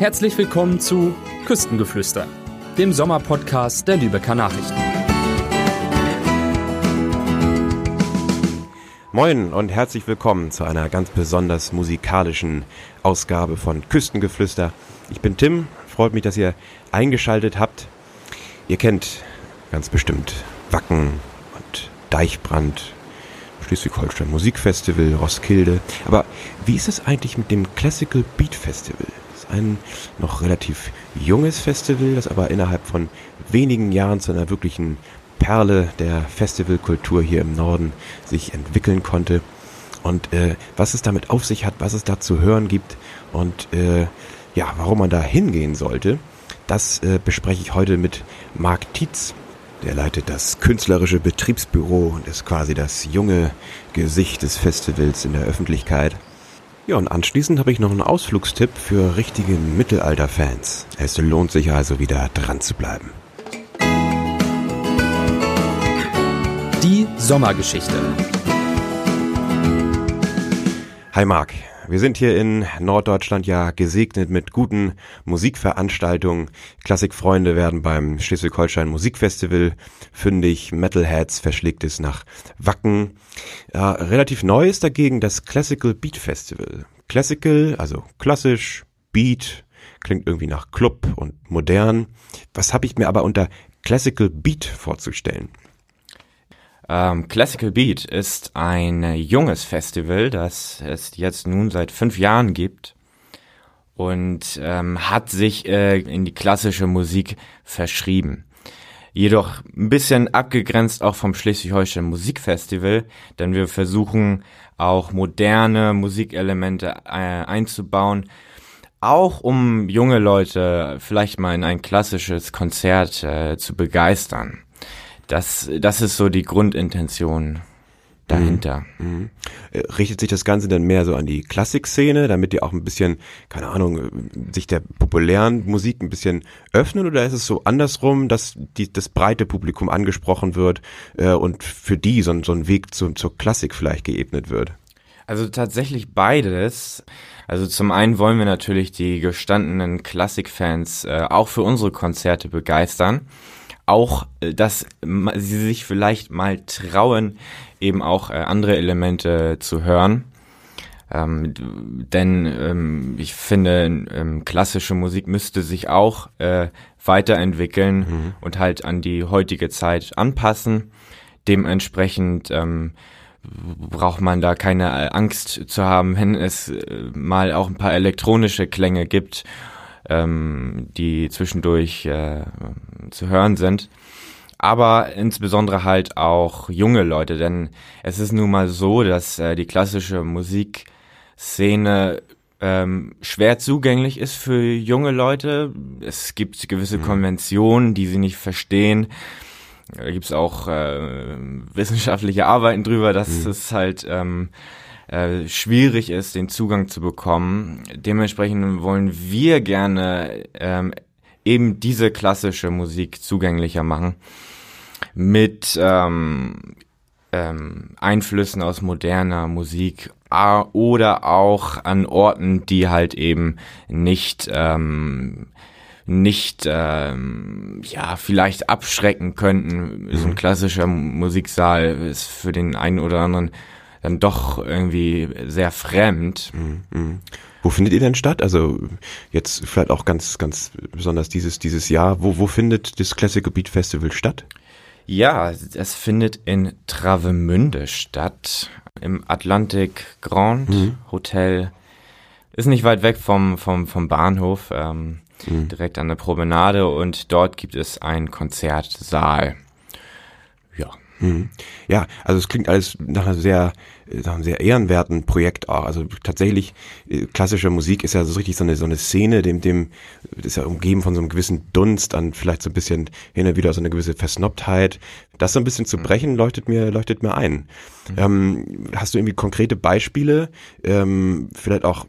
Herzlich willkommen zu Küstengeflüster, dem Sommerpodcast der Lübecker Nachrichten. Moin und herzlich willkommen zu einer ganz besonders musikalischen Ausgabe von Küstengeflüster. Ich bin Tim, freut mich, dass ihr eingeschaltet habt. Ihr kennt ganz bestimmt Wacken und Deichbrand, Schleswig-Holstein Musikfestival, Roskilde. Aber wie ist es eigentlich mit dem Classical Beat Festival? Ein noch relativ junges Festival, das aber innerhalb von wenigen Jahren zu einer wirklichen Perle der Festivalkultur hier im Norden sich entwickeln konnte. Und äh, was es damit auf sich hat, was es da zu hören gibt und äh, ja, warum man da hingehen sollte, das äh, bespreche ich heute mit Marc Tietz. Der leitet das künstlerische Betriebsbüro und ist quasi das junge Gesicht des Festivals in der Öffentlichkeit. Ja, und anschließend habe ich noch einen Ausflugstipp für richtige Mittelalter-Fans. Es lohnt sich also wieder dran zu bleiben. Die Sommergeschichte. Hi Marc, wir sind hier in Norddeutschland ja gesegnet mit guten Musikveranstaltungen. Klassikfreunde werden beim Schleswig-Holstein Musikfestival fündig, Metalheads verschlägt es nach Wacken. Ja, relativ neu ist dagegen das Classical Beat Festival. Classical, also klassisch, Beat, klingt irgendwie nach Club und modern. Was habe ich mir aber unter Classical Beat vorzustellen? Ähm, Classical Beat ist ein junges Festival, das es jetzt nun seit fünf Jahren gibt und ähm, hat sich äh, in die klassische Musik verschrieben. Jedoch ein bisschen abgegrenzt auch vom Schleswig-Holstein Musikfestival, denn wir versuchen auch moderne Musikelemente äh, einzubauen, auch um junge Leute vielleicht mal in ein klassisches Konzert äh, zu begeistern. Das, das ist so die Grundintention dahinter. Mhm. mhm. Richtet sich das Ganze dann mehr so an die Klassikszene, damit die auch ein bisschen, keine Ahnung, sich der populären Musik ein bisschen öffnen oder ist es so andersrum, dass die, das breite Publikum angesprochen wird äh, und für die so, so ein Weg zu, zur Klassik vielleicht geebnet wird? Also tatsächlich beides. Also zum einen wollen wir natürlich die gestandenen Klassikfans äh, auch für unsere Konzerte begeistern auch, äh, dass sie sich vielleicht mal trauen, eben auch äh, andere Elemente zu hören. Ähm, denn ähm, ich finde, ähm, klassische Musik müsste sich auch äh, weiterentwickeln mhm. und halt an die heutige Zeit anpassen. Dementsprechend ähm, braucht man da keine äh, Angst zu haben, wenn es äh, mal auch ein paar elektronische Klänge gibt ähm, die zwischendurch äh, zu hören sind. Aber insbesondere halt auch junge Leute, denn es ist nun mal so, dass äh, die klassische Musikszene ähm, schwer zugänglich ist für junge Leute. Es gibt gewisse mhm. Konventionen, die sie nicht verstehen. Da gibt's auch äh, wissenschaftliche Arbeiten drüber, dass mhm. es halt ähm, äh, schwierig ist, den Zugang zu bekommen. Dementsprechend wollen wir gerne ähm, eben diese klassische Musik zugänglicher machen mit ähm, ähm, Einflüssen aus moderner Musik oder auch an Orten, die halt eben nicht ähm, nicht ähm, ja vielleicht abschrecken könnten. So ein mhm. klassischer Musiksaal ist für den einen oder anderen dann doch irgendwie sehr fremd. Mhm, mh. Wo findet ihr denn statt? Also jetzt vielleicht auch ganz, ganz besonders dieses, dieses Jahr. Wo, wo findet das Classical Beat Festival statt? Ja, es findet in Travemünde statt, im Atlantic Grand mhm. Hotel. Ist nicht weit weg vom, vom, vom Bahnhof, ähm, mhm. direkt an der Promenade und dort gibt es einen Konzertsaal. Ja. Mhm. Ja, also es klingt alles nach einer sehr, nach einem sehr ehrenwerten Projekt auch. Also tatsächlich, äh, klassische Musik ist ja so richtig so eine, so eine Szene, dem, dem, ist ja umgeben von so einem gewissen Dunst an vielleicht so ein bisschen hin und wieder so eine gewisse Versnobtheit. Das so ein bisschen zu mhm. brechen, leuchtet mir, leuchtet mir ein. Mhm. Ähm, hast du irgendwie konkrete Beispiele, ähm, vielleicht auch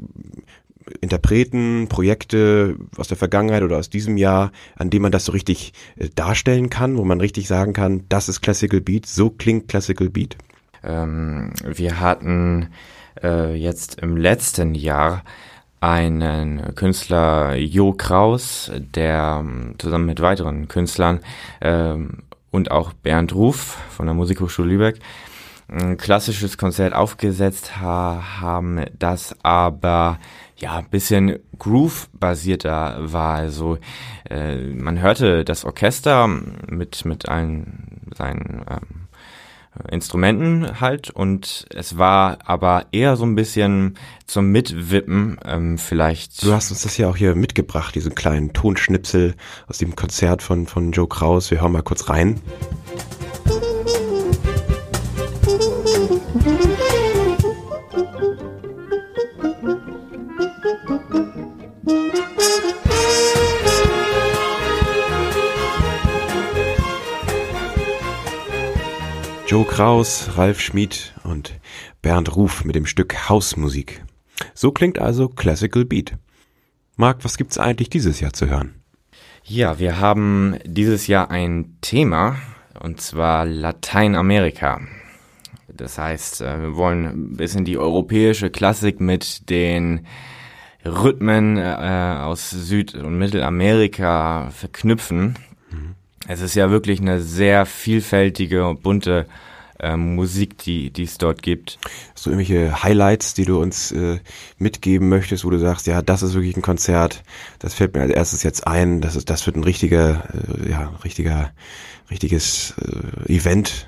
Interpreten, Projekte aus der Vergangenheit oder aus diesem Jahr, an dem man das so richtig äh, darstellen kann, wo man richtig sagen kann, das ist Classical Beat, so klingt Classical Beat? Ähm, wir hatten äh, jetzt im letzten Jahr einen Künstler Jo Kraus, der ähm, zusammen mit weiteren Künstlern ähm, und auch Bernd Ruf von der Musikhochschule Lübeck ein klassisches Konzert aufgesetzt ha haben, das aber ja ein bisschen Groove-basierter war. Also äh, man hörte das Orchester mit mit allen seinen ähm, Instrumenten halt und es war aber eher so ein bisschen zum Mitwippen ähm, vielleicht. Du hast uns das ja auch hier mitgebracht, diesen kleinen Tonschnipsel aus dem Konzert von, von Joe Kraus. Wir hören mal kurz rein. Joe Kraus, Ralf Schmid und Bernd Ruf mit dem Stück Hausmusik. So klingt also Classical Beat. Marc, was gibt's eigentlich dieses Jahr zu hören? Ja, wir haben dieses Jahr ein Thema und zwar Lateinamerika. Das heißt, äh, wir wollen ein bisschen die europäische Klassik mit den Rhythmen äh, aus Süd- und Mittelamerika verknüpfen. Es ist ja wirklich eine sehr vielfältige und bunte äh, Musik, die die es dort gibt. Hast du irgendwelche Highlights, die du uns äh, mitgeben möchtest, wo du sagst, ja, das ist wirklich ein Konzert, das fällt mir als erstes jetzt ein, das ist, das wird ein richtiger, äh, ja, richtiger, richtiges äh, Event.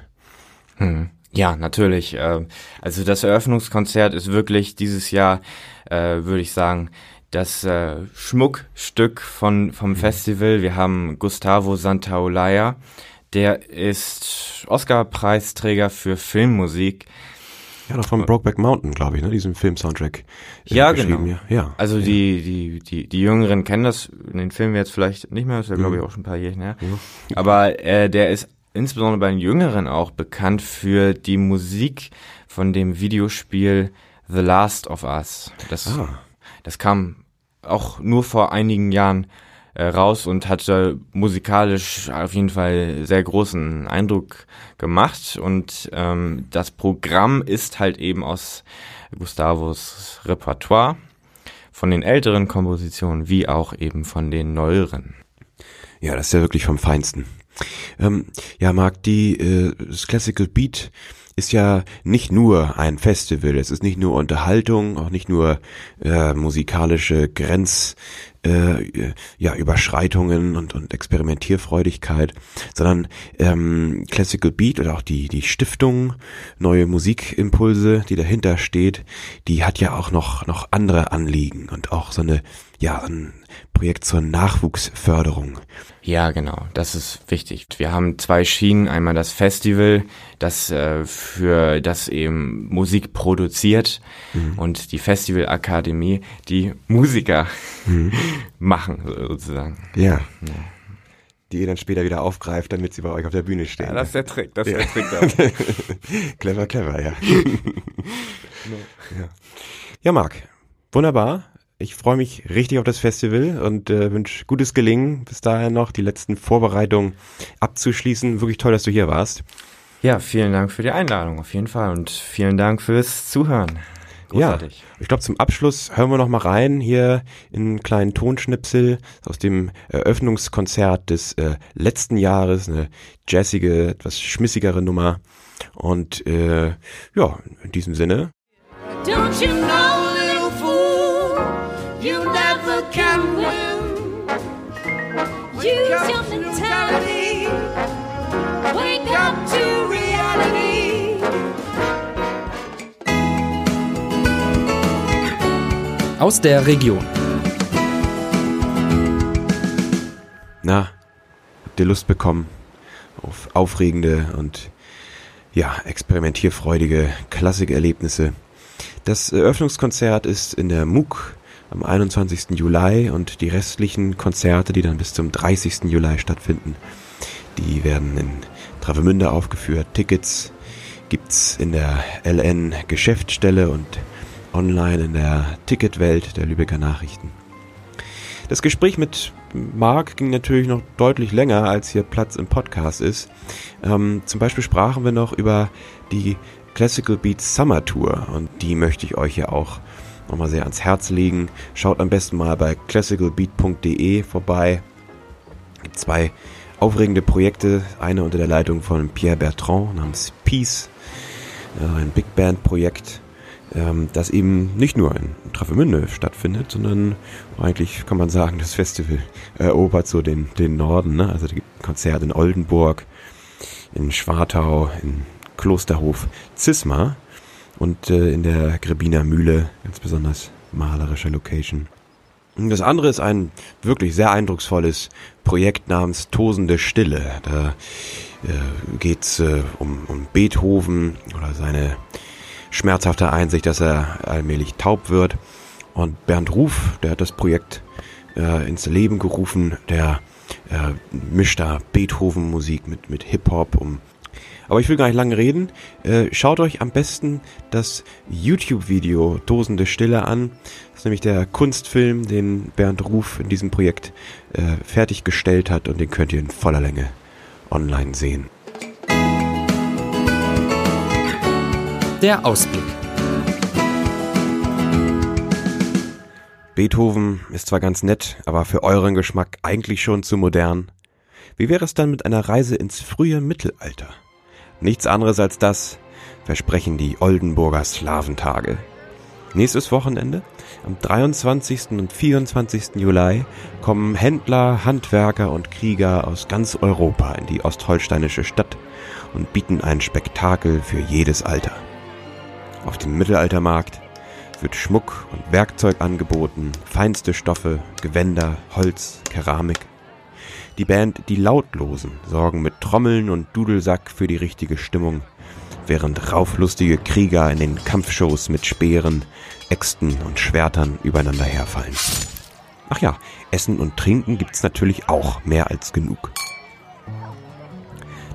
Hm. Ja, natürlich. Äh, also das Eröffnungskonzert ist wirklich dieses Jahr, äh, würde ich sagen, das äh, Schmuckstück von, vom mhm. Festival. Wir haben Gustavo Santaolalla, der ist Oscar-Preisträger für Filmmusik. Ja, noch von Brokeback Mountain, glaube ich, ne, diesem Film-Soundtrack. Äh, ja, genau. Ja, ja. Also ja. Die, die, die, die Jüngeren kennen das, in den Filmen jetzt vielleicht nicht mehr, ist ja, glaube ich, mhm. auch schon ein paar Jährchen her. Ja. Aber äh, der ist insbesondere bei den Jüngeren auch bekannt für die Musik von dem Videospiel The Last of Us. Das, ah. das kam auch nur vor einigen Jahren äh, raus und hatte musikalisch auf jeden Fall sehr großen Eindruck gemacht. Und ähm, das Programm ist halt eben aus Gustavos Repertoire von den älteren Kompositionen wie auch eben von den neueren. Ja, das ist ja wirklich vom Feinsten. Ähm, ja, Marc, die äh, das Classical Beat ist ja nicht nur ein Festival, es ist nicht nur Unterhaltung, auch nicht nur äh, musikalische Grenz, äh, ja, Überschreitungen und, und Experimentierfreudigkeit, sondern ähm, Classical Beat oder auch die, die Stiftung, neue Musikimpulse, die dahinter steht, die hat ja auch noch, noch andere Anliegen und auch so eine, ja, ein Projekt zur Nachwuchsförderung. Ja, genau, das ist wichtig. Wir haben zwei Schienen, einmal das Festival, das äh, für das eben Musik produziert mhm. und die Festivalakademie, die Musiker mhm. machen sozusagen. Ja. ja. Die ihr dann später wieder aufgreift, damit sie bei euch auf der Bühne stehen. Ja, das ist der Trick, das ist ja. der Trick. clever, clever, ja. ja. Ja, Marc, wunderbar. Ich freue mich richtig auf das Festival und äh, wünsche gutes Gelingen bis dahin noch, die letzten Vorbereitungen abzuschließen. Wirklich toll, dass du hier warst. Ja, vielen Dank für die Einladung auf jeden Fall und vielen Dank fürs Zuhören. Großartig. Ja, ich glaube zum Abschluss hören wir noch mal rein hier in einen kleinen Tonschnipsel aus dem Eröffnungskonzert des äh, letzten Jahres, eine jazzige, etwas schmissigere Nummer. Und äh, ja, in diesem Sinne. Don't you know can win. Use your mentality. Wake up to reality. Aus der Region. Na, habt ihr Lust bekommen auf aufregende und ja, experimentierfreudige Klassikerlebnisse? Das Eröffnungskonzert ist in der MOOC am 21. Juli und die restlichen Konzerte, die dann bis zum 30. Juli stattfinden, die werden in Travemünde aufgeführt. Tickets gibt's in der LN Geschäftsstelle und online in der Ticketwelt der Lübecker Nachrichten. Das Gespräch mit Marc ging natürlich noch deutlich länger, als hier Platz im Podcast ist. Ähm, zum Beispiel sprachen wir noch über die Classical Beats Summer Tour und die möchte ich euch ja auch nochmal sehr ans Herz legen. Schaut am besten mal bei classicalbeat.de vorbei. Gibt zwei aufregende Projekte. Eine unter der Leitung von Pierre Bertrand namens Peace. Ein Big Band Projekt, ähm, das eben nicht nur in Travemünde stattfindet, sondern eigentlich kann man sagen, das Festival erobert so den, den Norden. Ne? Also die Konzerte in Oldenburg, in Schwartau, in Klosterhof Zisma und äh, in der Grebiner Mühle, ganz besonders malerische Location. Das andere ist ein wirklich sehr eindrucksvolles Projekt namens Tosende Stille. Da äh, geht's äh, um, um Beethoven oder seine schmerzhafte Einsicht, dass er allmählich taub wird. Und Bernd Ruf, der hat das Projekt äh, ins Leben gerufen, der äh, mischt da Beethoven-Musik mit, mit Hip-Hop, um aber ich will gar nicht lange reden. Äh, schaut euch am besten das YouTube-Video Dosende Stille an. Das ist nämlich der Kunstfilm, den Bernd Ruf in diesem Projekt äh, fertiggestellt hat und den könnt ihr in voller Länge online sehen. Der Ausblick. Beethoven ist zwar ganz nett, aber für euren Geschmack eigentlich schon zu modern. Wie wäre es dann mit einer Reise ins frühe Mittelalter? Nichts anderes als das versprechen die Oldenburger Slaventage. Nächstes Wochenende, am 23. und 24. Juli, kommen Händler, Handwerker und Krieger aus ganz Europa in die ostholsteinische Stadt und bieten ein Spektakel für jedes Alter. Auf dem Mittelaltermarkt wird Schmuck und Werkzeug angeboten, feinste Stoffe, Gewänder, Holz, Keramik. Die Band Die Lautlosen sorgen mit Trommeln und Dudelsack für die richtige Stimmung, während rauflustige Krieger in den Kampfshows mit Speeren, Äxten und Schwertern übereinander herfallen. Ach ja, Essen und Trinken gibt's natürlich auch mehr als genug.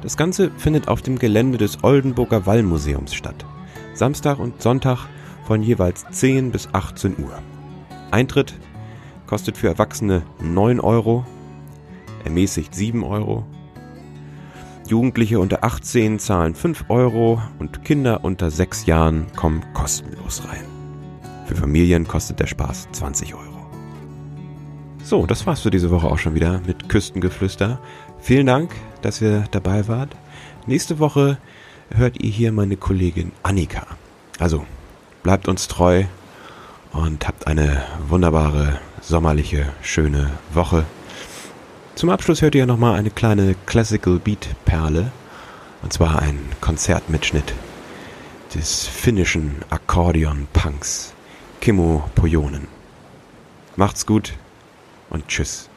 Das Ganze findet auf dem Gelände des Oldenburger Wallmuseums statt. Samstag und Sonntag von jeweils 10 bis 18 Uhr. Eintritt kostet für Erwachsene 9 Euro, ermäßigt 7 Euro. Jugendliche unter 18 zahlen 5 Euro und Kinder unter 6 Jahren kommen kostenlos rein. Für Familien kostet der Spaß 20 Euro. So, das war's für diese Woche auch schon wieder mit Küstengeflüster. Vielen Dank, dass ihr dabei wart. Nächste Woche hört ihr hier meine Kollegin Annika. Also, bleibt uns treu und habt eine wunderbare, sommerliche, schöne Woche. Zum Abschluss hört ihr nochmal eine kleine Classical Beat Perle. Und zwar ein Konzertmitschnitt des finnischen Akkordeon-Punks Kimmo Pojonen. Macht's gut und tschüss.